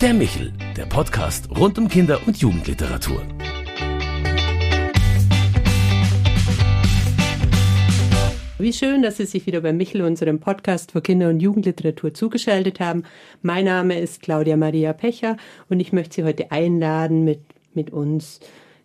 Der Michel, der Podcast rund um Kinder- und Jugendliteratur. Wie schön, dass Sie sich wieder bei Michel, unserem Podcast für Kinder- und Jugendliteratur, zugeschaltet haben. Mein Name ist Claudia Maria Pecher und ich möchte Sie heute einladen, mit, mit uns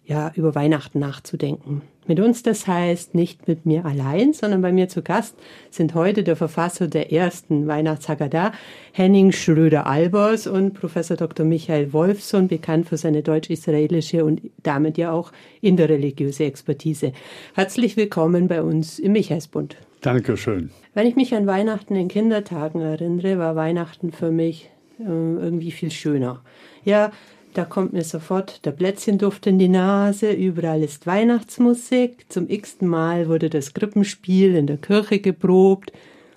ja, über Weihnachten nachzudenken. Mit uns, das heißt nicht mit mir allein, sondern bei mir zu Gast sind heute der Verfasser der ersten Weihnachtshaggadah, Henning Schröder-Albers und Professor Dr. Michael Wolfson, bekannt für seine deutsch-israelische und damit ja auch interreligiöse Expertise. Herzlich willkommen bei uns im Michaelsbund. Dankeschön. Wenn ich mich an Weihnachten in Kindertagen erinnere, war Weihnachten für mich äh, irgendwie viel schöner. Ja, da kommt mir sofort der Plätzchenduft in die Nase, überall ist Weihnachtsmusik. Zum x-ten Mal wurde das Krippenspiel in der Kirche geprobt,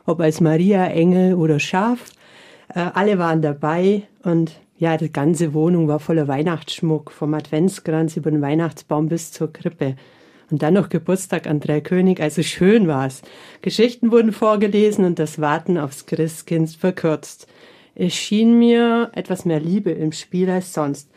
ob als Maria, Engel oder Schaf. Äh, alle waren dabei und ja, die ganze Wohnung war voller Weihnachtsschmuck, vom Adventskranz über den Weihnachtsbaum bis zur Krippe. Und dann noch Geburtstag an Drei König, also schön war's. Geschichten wurden vorgelesen und das Warten aufs Christkind verkürzt. Es schien mir etwas mehr Liebe im Spiel als sonst.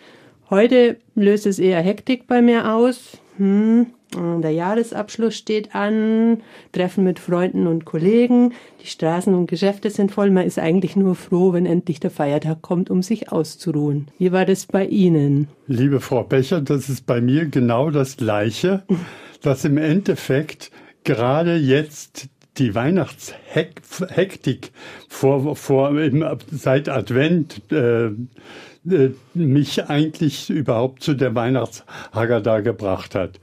Heute löst es eher Hektik bei mir aus. Hm, der Jahresabschluss steht an, Treffen mit Freunden und Kollegen, die Straßen und Geschäfte sind voll. Man ist eigentlich nur froh, wenn endlich der Feiertag kommt, um sich auszuruhen. Wie war das bei Ihnen? Liebe Frau Becher, das ist bei mir genau das Gleiche, dass im Endeffekt gerade jetzt die Weihnachtshektik vor, vor, seit Advent äh, äh, mich eigentlich überhaupt zu der Weihnachtshaggadah gebracht hat.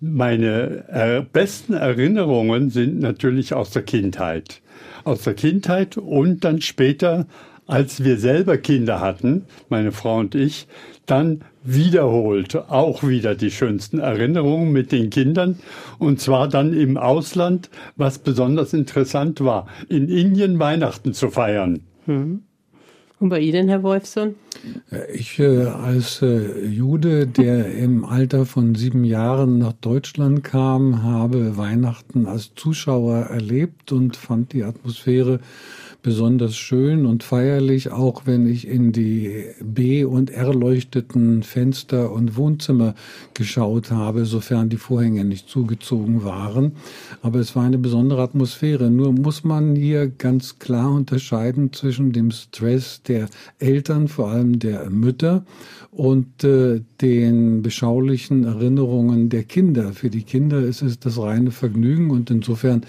Meine äh, besten Erinnerungen sind natürlich aus der Kindheit. Aus der Kindheit und dann später, als wir selber Kinder hatten, meine Frau und ich, dann wiederholt auch wieder die schönsten Erinnerungen mit den Kindern und zwar dann im Ausland, was besonders interessant war, in Indien Weihnachten zu feiern. Hm. Und bei Ihnen, Herr Wolfson? Ich äh, als äh, Jude, der im Alter von sieben Jahren nach Deutschland kam, habe Weihnachten als Zuschauer erlebt und fand die Atmosphäre besonders schön und feierlich, auch wenn ich in die B- und R-leuchteten Fenster und Wohnzimmer geschaut habe, sofern die Vorhänge nicht zugezogen waren. Aber es war eine besondere Atmosphäre. Nur muss man hier ganz klar unterscheiden zwischen dem Stress der Eltern, vor allem der Mütter, und äh, den beschaulichen Erinnerungen der Kinder. Für die Kinder ist es das reine Vergnügen und insofern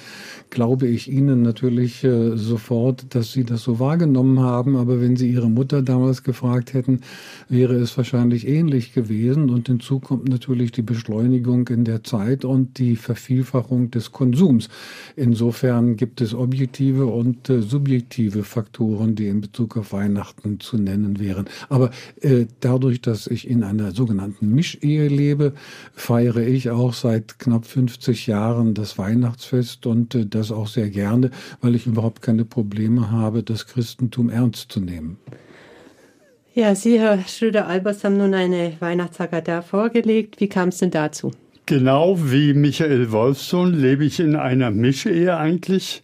glaube ich Ihnen natürlich äh, sofort, dass Sie das so wahrgenommen haben. Aber wenn Sie Ihre Mutter damals gefragt hätten, wäre es wahrscheinlich ähnlich gewesen. Und hinzu kommt natürlich die Beschleunigung in der Zeit und die Vervielfachung des Konsums. Insofern gibt es objektive und äh, subjektive Faktoren, die in Bezug auf Weihnachten zu nennen wären. Aber äh, dadurch, dass ich in einer sogenannten Mischehe lebe, feiere ich auch seit knapp 50 Jahren das Weihnachtsfest und äh, das auch sehr gerne, weil ich überhaupt keine Probleme habe, das Christentum ernst zu nehmen. Ja, Sie, Herr Schröder-Albers, haben nun eine Weihnachtshaggadah vorgelegt. Wie kam es denn dazu? Genau wie Michael Wolfson lebe ich in einer Mischehe eigentlich,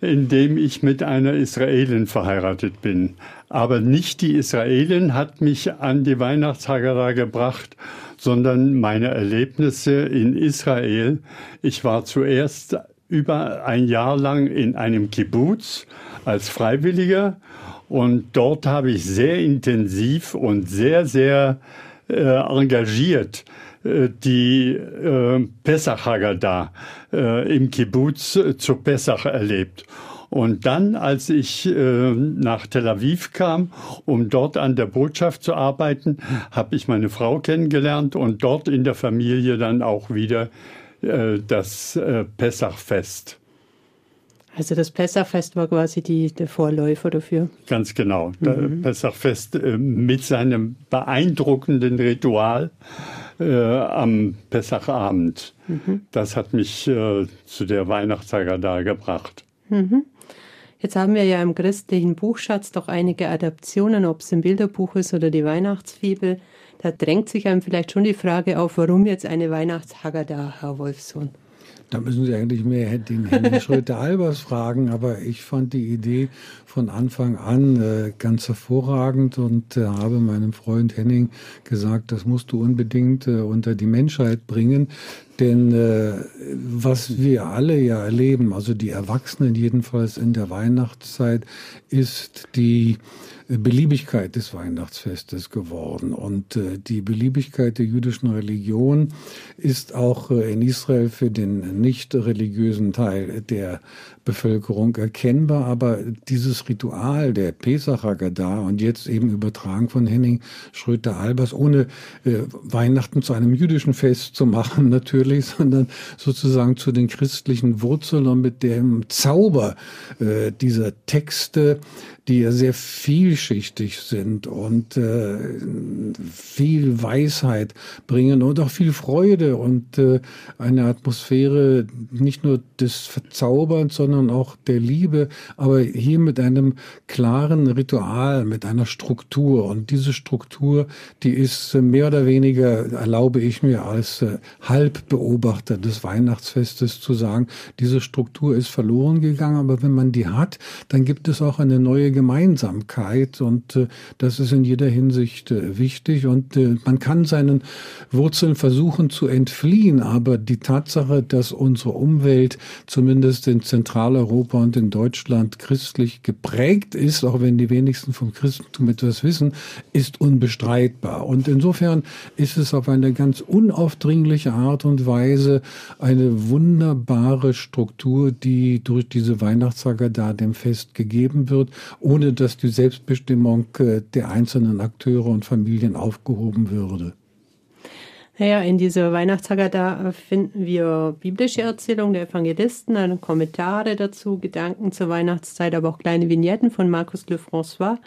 indem ich mit einer Israelin verheiratet bin. Aber nicht die Israelin hat mich an die Weihnachtshaggadah gebracht, sondern meine Erlebnisse in Israel. Ich war zuerst über ein Jahr lang in einem Kibbutz als Freiwilliger und dort habe ich sehr intensiv und sehr, sehr äh, engagiert äh, die äh, Pesach Haggadah äh, im Kibbutz äh, zu Pesach erlebt. Und dann, als ich äh, nach Tel Aviv kam, um dort an der Botschaft zu arbeiten, habe ich meine Frau kennengelernt und dort in der Familie dann auch wieder äh, das äh, Pessachfest. Also das Pessachfest war quasi die, der Vorläufer dafür. Ganz genau. Das mhm. Pessachfest äh, mit seinem beeindruckenden Ritual am Pessachabend. Mhm. Das hat mich zu der Weihnachtshaggadah gebracht. Mhm. Jetzt haben wir ja im christlichen Buchschatz doch einige Adaptionen, ob es im Bilderbuch ist oder die Weihnachtsfibel. Da drängt sich einem vielleicht schon die Frage auf, warum jetzt eine Weihnachtshaggadah, Herr Wolfsohn? Da müssen Sie eigentlich mehr den Henning Schröter-Albers fragen, aber ich fand die Idee von Anfang an äh, ganz hervorragend und äh, habe meinem Freund Henning gesagt, das musst du unbedingt äh, unter die Menschheit bringen. Denn äh, was wir alle ja erleben, also die Erwachsenen jedenfalls in der Weihnachtszeit, ist die Beliebigkeit des Weihnachtsfestes geworden. Und äh, die Beliebigkeit der jüdischen Religion ist auch äh, in Israel für den nicht religiösen Teil der Bevölkerung erkennbar. Aber dieses Ritual der Pesach Haggadah und jetzt eben übertragen von Henning Schröter-Albers, ohne äh, Weihnachten zu einem jüdischen Fest zu machen natürlich, sondern sozusagen zu den christlichen Wurzeln und mit dem Zauber dieser Texte die ja sehr vielschichtig sind und äh, viel Weisheit bringen und auch viel Freude und äh, eine Atmosphäre nicht nur des Verzauberns, sondern auch der Liebe, aber hier mit einem klaren Ritual, mit einer Struktur. Und diese Struktur, die ist mehr oder weniger, erlaube ich mir als äh, Halbbeobachter des Weihnachtsfestes zu sagen, diese Struktur ist verloren gegangen, aber wenn man die hat, dann gibt es auch eine neue Gemeinsamkeit und äh, das ist in jeder Hinsicht äh, wichtig und äh, man kann seinen Wurzeln versuchen zu entfliehen, aber die Tatsache, dass unsere Umwelt zumindest in Zentraleuropa und in Deutschland christlich geprägt ist, auch wenn die wenigsten vom Christentum etwas wissen, ist unbestreitbar. Und insofern ist es auf eine ganz unaufdringliche Art und Weise eine wunderbare Struktur, die durch diese Weihnachtssaga da dem Fest gegeben wird ohne dass die Selbstbestimmung äh, der einzelnen Akteure und Familien aufgehoben würde. Naja, in dieser Weihnachtssaga, da finden wir biblische Erzählungen der Evangelisten, Kommentare dazu, Gedanken zur Weihnachtszeit, aber auch kleine Vignetten von Markus Lefrançois,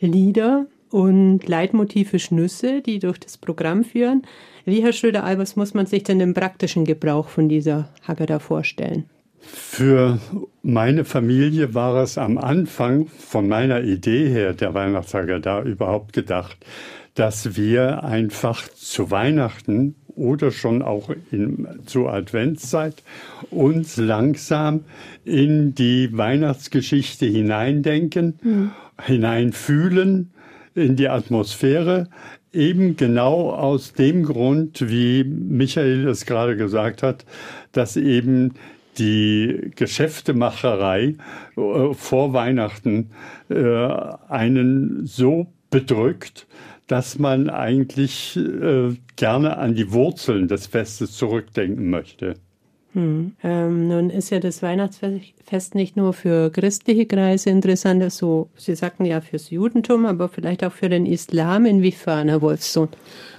Lieder und Leitmotive Schnüsse, die durch das Programm führen. Wie, Herr Schröder-Albers, muss man sich denn den praktischen Gebrauch von dieser Haggadah vorstellen? Für meine Familie war es am Anfang von meiner Idee her, der Weihnachtssager da überhaupt gedacht, dass wir einfach zu Weihnachten oder schon auch in, zur Adventszeit uns langsam in die Weihnachtsgeschichte hineindenken, mhm. hineinfühlen in die Atmosphäre, eben genau aus dem Grund, wie Michael es gerade gesagt hat, dass eben die Geschäftemacherei äh, vor Weihnachten äh, einen so bedrückt, dass man eigentlich äh, gerne an die Wurzeln des Festes zurückdenken möchte. Hm. Ähm, nun ist ja das Weihnachtsfest nicht nur für christliche Kreise interessant, so Sie sagten ja fürs Judentum, aber vielleicht auch für den Islam. Inwiefern, Herr Wolfsohn?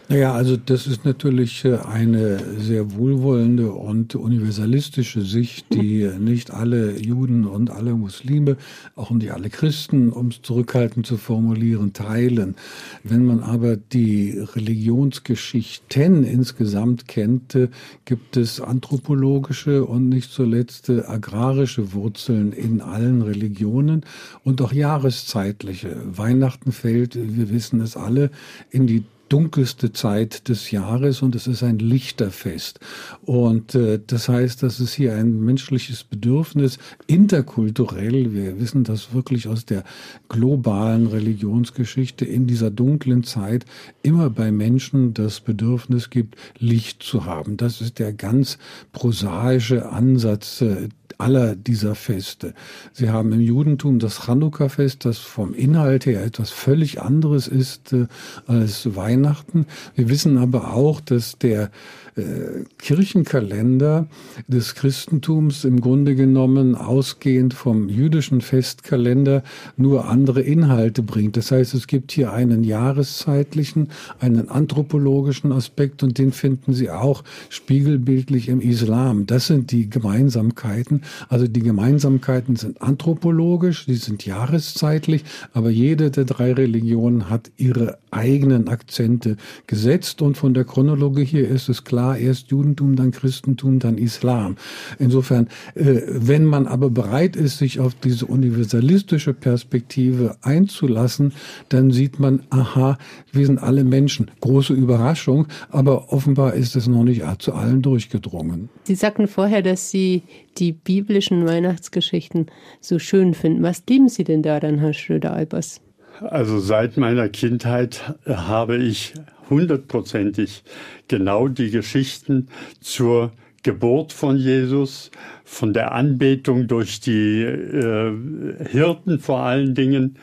Naja, also das ist natürlich äh, eine sehr wohlwollende und universalistische Sicht, die nicht alle Juden und alle Muslime, auch nicht alle Christen, um es zurückhaltend zu formulieren, teilen. Wenn man aber die Religionsgeschichten insgesamt kennt, äh, gibt es anthropologische und nicht zuletzt äh, agrarische Wurzeln in allen Religionen und auch jahreszeitliche. Weihnachten fällt, wir wissen es alle, in die dunkelste Zeit des Jahres und es ist ein Lichterfest. Und äh, das heißt, dass es hier ein menschliches Bedürfnis interkulturell, wir wissen das wirklich aus der globalen Religionsgeschichte, in dieser dunklen Zeit immer bei Menschen das Bedürfnis gibt, Licht zu haben. Das ist der ganz prosaische Ansatz äh, aller dieser Feste. Sie haben im Judentum das Chanukka-Fest, das vom Inhalt her etwas völlig anderes ist äh, als Weihnachten. Wir wissen aber auch, dass der äh, Kirchenkalender des Christentums im Grunde genommen ausgehend vom jüdischen Festkalender nur andere Inhalte bringt. Das heißt, es gibt hier einen jahreszeitlichen, einen anthropologischen Aspekt und den finden Sie auch spiegelbildlich im Islam. Das sind die Gemeinsamkeiten. Also die Gemeinsamkeiten sind anthropologisch, die sind jahreszeitlich, aber jede der drei Religionen hat ihre eigenen Akzente gesetzt und von der Chronologie hier ist es klar, erst Judentum, dann Christentum, dann Islam. Insofern, äh, wenn man aber bereit ist, sich auf diese universalistische Perspektive einzulassen, dann sieht man, aha, wir sind alle Menschen. Große Überraschung, aber offenbar ist es noch nicht zu allen durchgedrungen. Sie sagten vorher, dass Sie die biblischen Weihnachtsgeschichten so schön finden. Was lieben Sie denn daran, Herr Schröder-Albers? Also seit meiner Kindheit habe ich hundertprozentig genau die Geschichten zur Geburt von Jesus, von der Anbetung durch die äh, Hirten vor allen Dingen,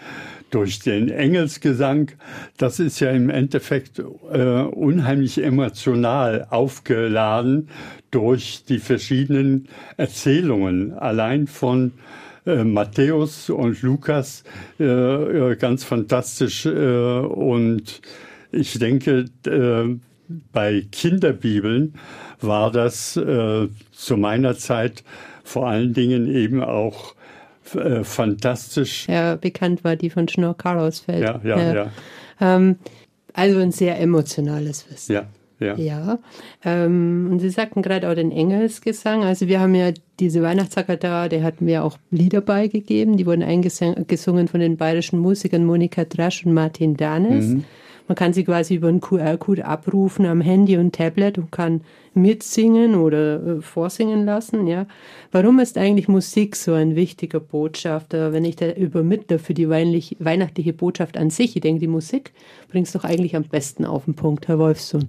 durch den Engelsgesang. Das ist ja im Endeffekt äh, unheimlich emotional aufgeladen durch die verschiedenen Erzählungen. Allein von äh, Matthäus und Lukas äh, äh, ganz fantastisch. Äh, und ich denke, äh, bei Kinderbibeln war das zu meiner Zeit vor allen Dingen eben auch fantastisch. Ja, bekannt war die von Schnorr Karlsfeld. Ja, ja, ja. ja. Ähm, also ein sehr emotionales Wissen. Ja. Ja. ja. Ähm, und Sie sagten gerade auch den Engelsgesang. Also wir haben ja diese Weihnachtssacker da, der hat mir auch Lieder beigegeben. Die wurden eingesungen von den bayerischen Musikern Monika Drasch und Martin Danes. Mhm. Man kann sie quasi über einen QR-Code abrufen am Handy und Tablet und kann mitsingen oder äh, vorsingen lassen. Ja. Warum ist eigentlich Musik so ein wichtiger Botschafter, wenn ich da übermittle für die weihnachtliche Botschaft an sich? Ich denke, die Musik bringt es doch eigentlich am besten auf den Punkt, Herr Wolfsohn.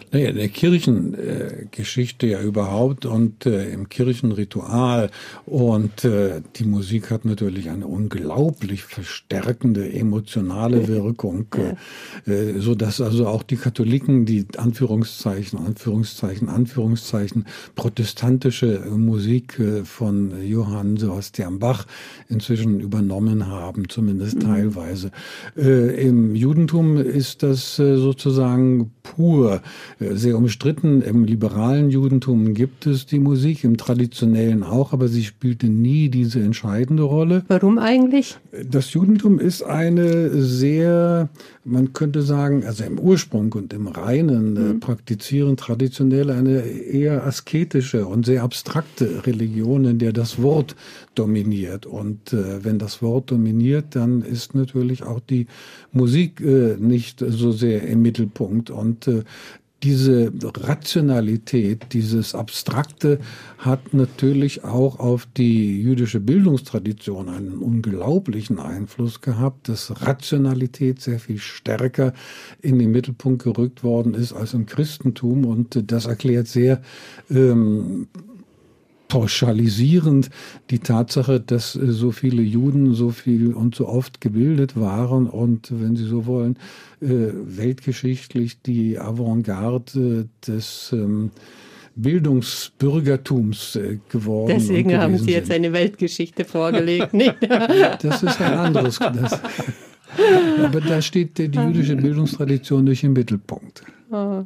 Naja, in der Kirchengeschichte äh, ja überhaupt und äh, im Kirchenritual. Und äh, die Musik hat natürlich eine unglaublich verstärkende emotionale Wirkung, äh, so dass also auch die Katholiken, die Anführungszeichen, Anführungszeichen, Anführungszeichen, protestantische Musik von Johann Sebastian Bach inzwischen übernommen haben, zumindest mhm. teilweise. Im Judentum ist das sozusagen pur sehr umstritten. Im liberalen Judentum gibt es die Musik, im traditionellen auch, aber sie spielte nie diese entscheidende Rolle. Warum eigentlich? Das Judentum ist eine sehr, man könnte sagen, also im Ursprung und im Reinen äh, mhm. praktizieren traditionell eine eher asketische und sehr abstrakte Religion, in der das Wort dominiert. Und äh, wenn das Wort dominiert, dann ist natürlich auch die Musik äh, nicht so sehr im Mittelpunkt. Und äh, diese Rationalität, dieses Abstrakte hat natürlich auch auf die jüdische Bildungstradition einen unglaublichen Einfluss gehabt, dass Rationalität sehr viel stärker in den Mittelpunkt gerückt worden ist als im Christentum. Und das erklärt sehr ähm, pauschalisierend die Tatsache, dass äh, so viele Juden so viel und so oft gebildet waren und, wenn Sie so wollen, äh, weltgeschichtlich die Avantgarde des ähm, Bildungsbürgertums äh, geworden. Deswegen haben Sie jetzt eine Weltgeschichte vorgelegt, nicht? das ist ein anderes. Das, aber da steht die jüdische Bildungstradition durch im Mittelpunkt. Oh.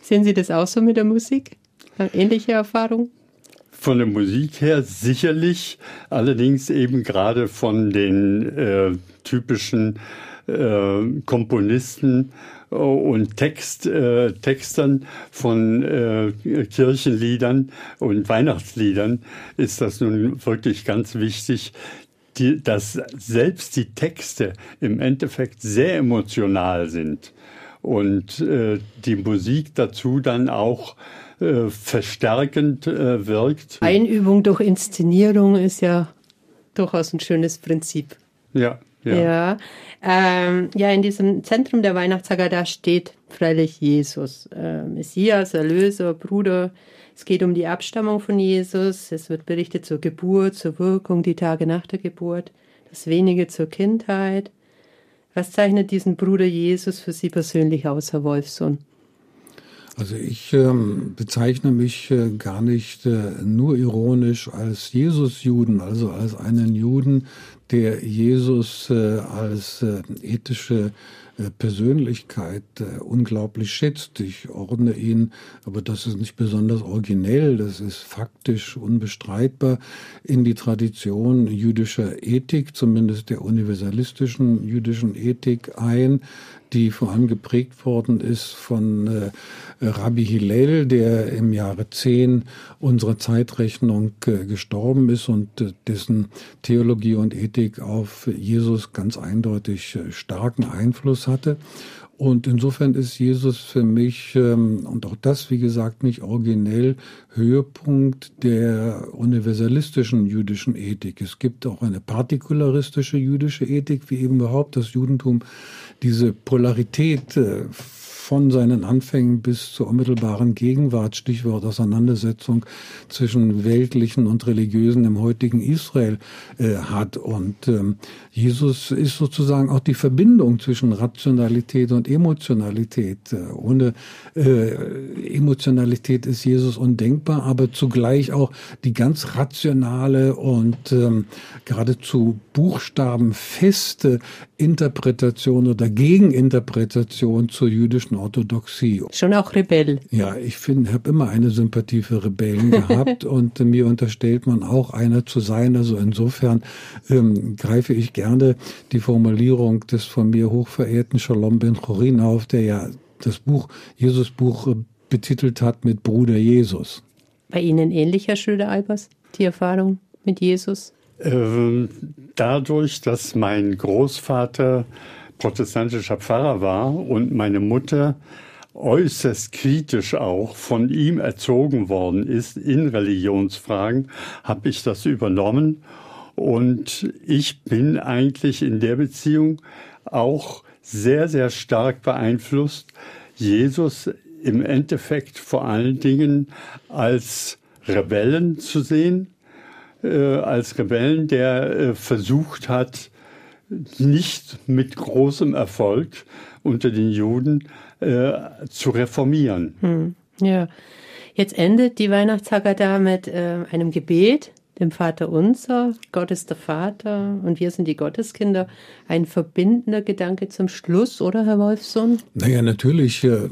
Sehen Sie das auch so mit der Musik? Ähnliche Erfahrung? Von der Musik her sicherlich, allerdings eben gerade von den äh, typischen äh, Komponisten und Text, äh, Textern von äh, Kirchenliedern und Weihnachtsliedern ist das nun wirklich ganz wichtig, die, dass selbst die Texte im Endeffekt sehr emotional sind und äh, die Musik dazu dann auch äh, verstärkend äh, wirkt. Einübung durch Inszenierung ist ja durchaus ein schönes Prinzip. Ja. Ja, ja, ähm, ja in diesem Zentrum der Weihnachtssaga, da steht freilich Jesus, äh, Messias, Erlöser, Bruder. Es geht um die Abstammung von Jesus. Es wird berichtet zur Geburt, zur Wirkung, die Tage nach der Geburt, das wenige zur Kindheit. Was zeichnet diesen Bruder Jesus für Sie persönlich aus, Herr Wolfsohn? Also ich ähm, bezeichne mich äh, gar nicht äh, nur ironisch als Jesus-Juden, also als einen Juden, der Jesus äh, als äh, ethische äh, Persönlichkeit äh, unglaublich schätzt. Ich ordne ihn, aber das ist nicht besonders originell, das ist faktisch unbestreitbar in die Tradition jüdischer Ethik, zumindest der universalistischen jüdischen Ethik ein, die vor allem geprägt worden ist von äh, Rabbi Hillel, der im Jahre 10 unserer Zeitrechnung äh, gestorben ist und äh, dessen Theologie und Ethik auf Jesus ganz eindeutig äh, starken Einfluss hatte. Und insofern ist Jesus für mich, ähm, und auch das, wie gesagt, nicht originell, Höhepunkt der universalistischen jüdischen Ethik. Es gibt auch eine partikularistische jüdische Ethik, wie eben überhaupt das Judentum diese Polarität äh, von seinen Anfängen bis zur unmittelbaren Gegenwart, Stichwort Auseinandersetzung zwischen weltlichen und religiösen im heutigen Israel äh, hat. Und ähm, Jesus ist sozusagen auch die Verbindung zwischen Rationalität und Emotionalität. Äh, ohne äh, Emotionalität ist Jesus undenkbar, aber zugleich auch die ganz rationale und ähm, geradezu buchstabenfeste Interpretation oder Gegeninterpretation zur jüdischen Orthodoxie. Schon auch Rebell. Ja, ich finde, habe immer eine Sympathie für Rebellen gehabt und mir unterstellt man auch einer zu sein. Also insofern ähm, greife ich gerne die Formulierung des von mir hochverehrten Shalom Ben Chorin auf, der ja das Buch, Jesus Buch äh, betitelt hat mit Bruder Jesus. Bei Ihnen ähnlich, Herr Schröder-Albers, die Erfahrung mit Jesus? Ähm, dadurch, dass mein Großvater protestantischer Pfarrer war und meine Mutter äußerst kritisch auch von ihm erzogen worden ist in Religionsfragen, habe ich das übernommen. Und ich bin eigentlich in der Beziehung auch sehr, sehr stark beeinflusst, Jesus im Endeffekt vor allen Dingen als Rebellen zu sehen, äh, als Rebellen, der äh, versucht hat, nicht mit großem Erfolg unter den Juden äh, zu reformieren. Hm, ja, jetzt endet die Weihnachtshaggadah mit äh, einem Gebet, dem Vater unser, Gott ist der Vater und wir sind die Gotteskinder. Ein verbindender Gedanke zum Schluss, oder Herr Wolfson? Naja, natürlich. Äh,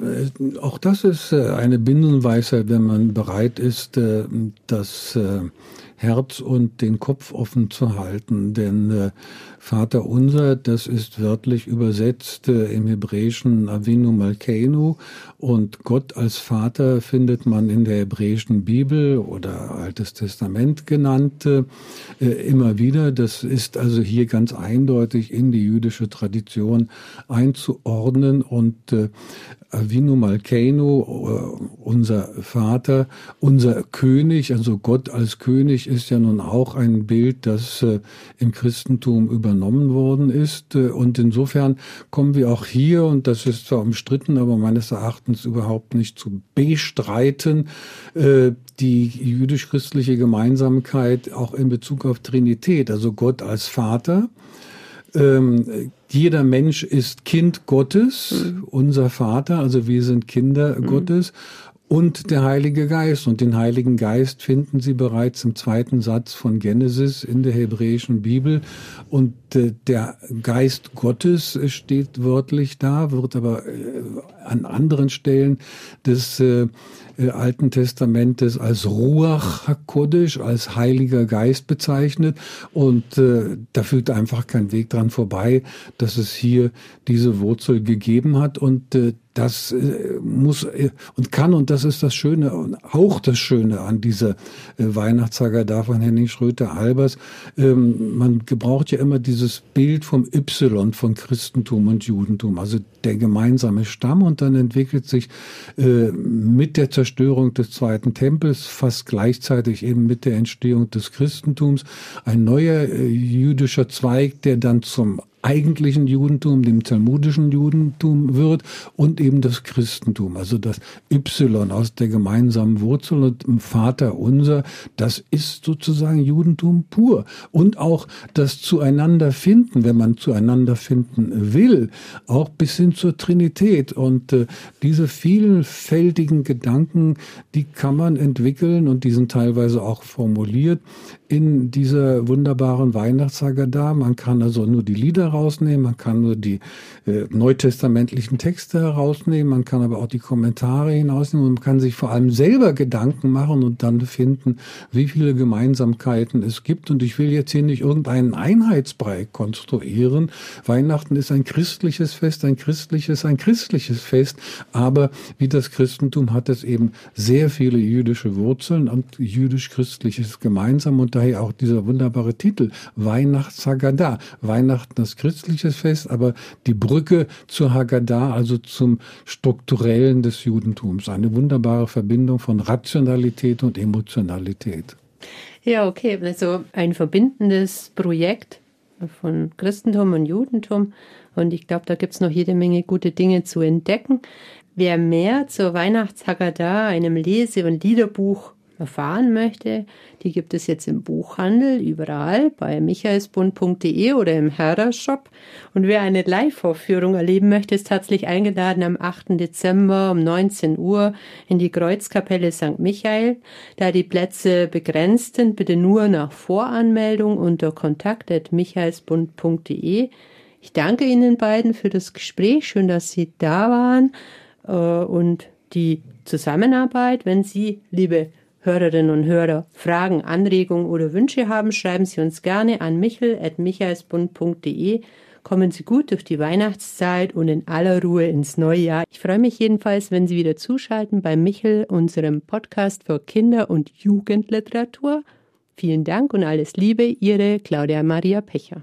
auch das ist äh, eine Binsenweisheit, wenn man bereit ist, äh, das Herz und den Kopf offen zu halten. Denn äh, Vater unser, das ist wörtlich übersetzt äh, im Hebräischen Avinu Malkeinu und Gott als Vater findet man in der hebräischen Bibel oder Altes Testament genannt äh, immer wieder. Das ist also hier ganz eindeutig in die jüdische Tradition einzuordnen und äh, Avinu Malkeinu, äh, unser Vater, unser König, also Gott als König ist ja nun auch ein Bild, das äh, im Christentum über übernommen worden ist. Äh, und insofern kommen wir auch hier, und das ist zwar umstritten, aber meines Erachtens überhaupt nicht zu bestreiten, äh, die jüdisch-christliche Gemeinsamkeit auch in Bezug auf Trinität, also Gott als Vater. Ähm, jeder Mensch ist Kind Gottes, mhm. unser Vater, also wir sind Kinder mhm. Gottes und der Heilige Geist. Und den Heiligen Geist finden Sie bereits im zweiten Satz von Genesis in der hebräischen Bibel. Und äh, der Geist Gottes steht wörtlich da, wird aber äh, an anderen Stellen des äh, äh, Alten Testamentes als Ruach HaKodesh, als Heiliger Geist bezeichnet. Und äh, da führt einfach kein Weg dran vorbei, dass es hier diese Wurzel gegeben hat. Und äh, das äh, muss äh, und kann, und das ist das Schöne, und auch das Schöne an dieser äh, Weihnachtssage von Henning Schröter-Albers. Ähm, man gebraucht ja immer dieses Bild vom Y von Christentum und Judentum, also der gemeinsame Stamm. Und dann entwickelt sich mit der Zerstörung des Zweiten Tempels fast gleichzeitig eben mit der Entstehung des Christentums ein neuer jüdischer Zweig, der dann zum eigentlichen Judentum, dem talmudischen Judentum wird und eben das Christentum. Also das Y aus der gemeinsamen Wurzel und im Vater unser, das ist sozusagen Judentum pur. Und auch das Zueinander finden, wenn man zueinander finden will, auch bis hin zur Trinität. Und äh, diese vielfältigen Gedanken, die kann man entwickeln und die sind teilweise auch formuliert in dieser wunderbaren Weihnachtshaggadah. Man kann also nur die Lieder rausnehmen, man kann nur die äh, neutestamentlichen Texte herausnehmen, man kann aber auch die Kommentare hinausnehmen und man kann sich vor allem selber Gedanken machen und dann finden, wie viele Gemeinsamkeiten es gibt. Und ich will jetzt hier nicht irgendeinen Einheitsbrei konstruieren. Weihnachten ist ein christliches Fest, ein christliches, ein christliches Fest, aber wie das Christentum hat es eben sehr viele jüdische Wurzeln und jüdisch-christliches gemeinsam und daher auch dieser wunderbare Titel Weihnachtshaggadah. Weihnachten das christliches Fest, aber die Brücke zur Haggadah, also zum strukturellen des Judentums. Eine wunderbare Verbindung von Rationalität und Emotionalität. Ja, okay, also ein verbindendes Projekt von Christentum und Judentum. Und ich glaube, da gibt es noch jede Menge gute Dinge zu entdecken. Wer mehr zur Weihnachtshaggadah, einem Lese- und Liederbuch erfahren möchte, die gibt es jetzt im Buchhandel überall bei michaelsbund.de oder im Herder-Shop. Und wer eine Live-Vorführung erleben möchte, ist herzlich eingeladen am 8. Dezember um 19 Uhr in die Kreuzkapelle St. Michael. Da die Plätze begrenzt sind, bitte nur nach Voranmeldung unter kontakt.michaelsbund.de. Ich danke Ihnen beiden für das Gespräch. Schön, dass Sie da waren. Äh, und die Zusammenarbeit, wenn Sie, liebe Hörerinnen und Hörer Fragen, Anregungen oder Wünsche haben, schreiben Sie uns gerne an michel.michaelsbund.de. Kommen Sie gut durch die Weihnachtszeit und in aller Ruhe ins neue Jahr. Ich freue mich jedenfalls, wenn Sie wieder zuschalten bei Michel, unserem Podcast für Kinder- und Jugendliteratur. Vielen Dank und alles Liebe, Ihre Claudia Maria Pecher.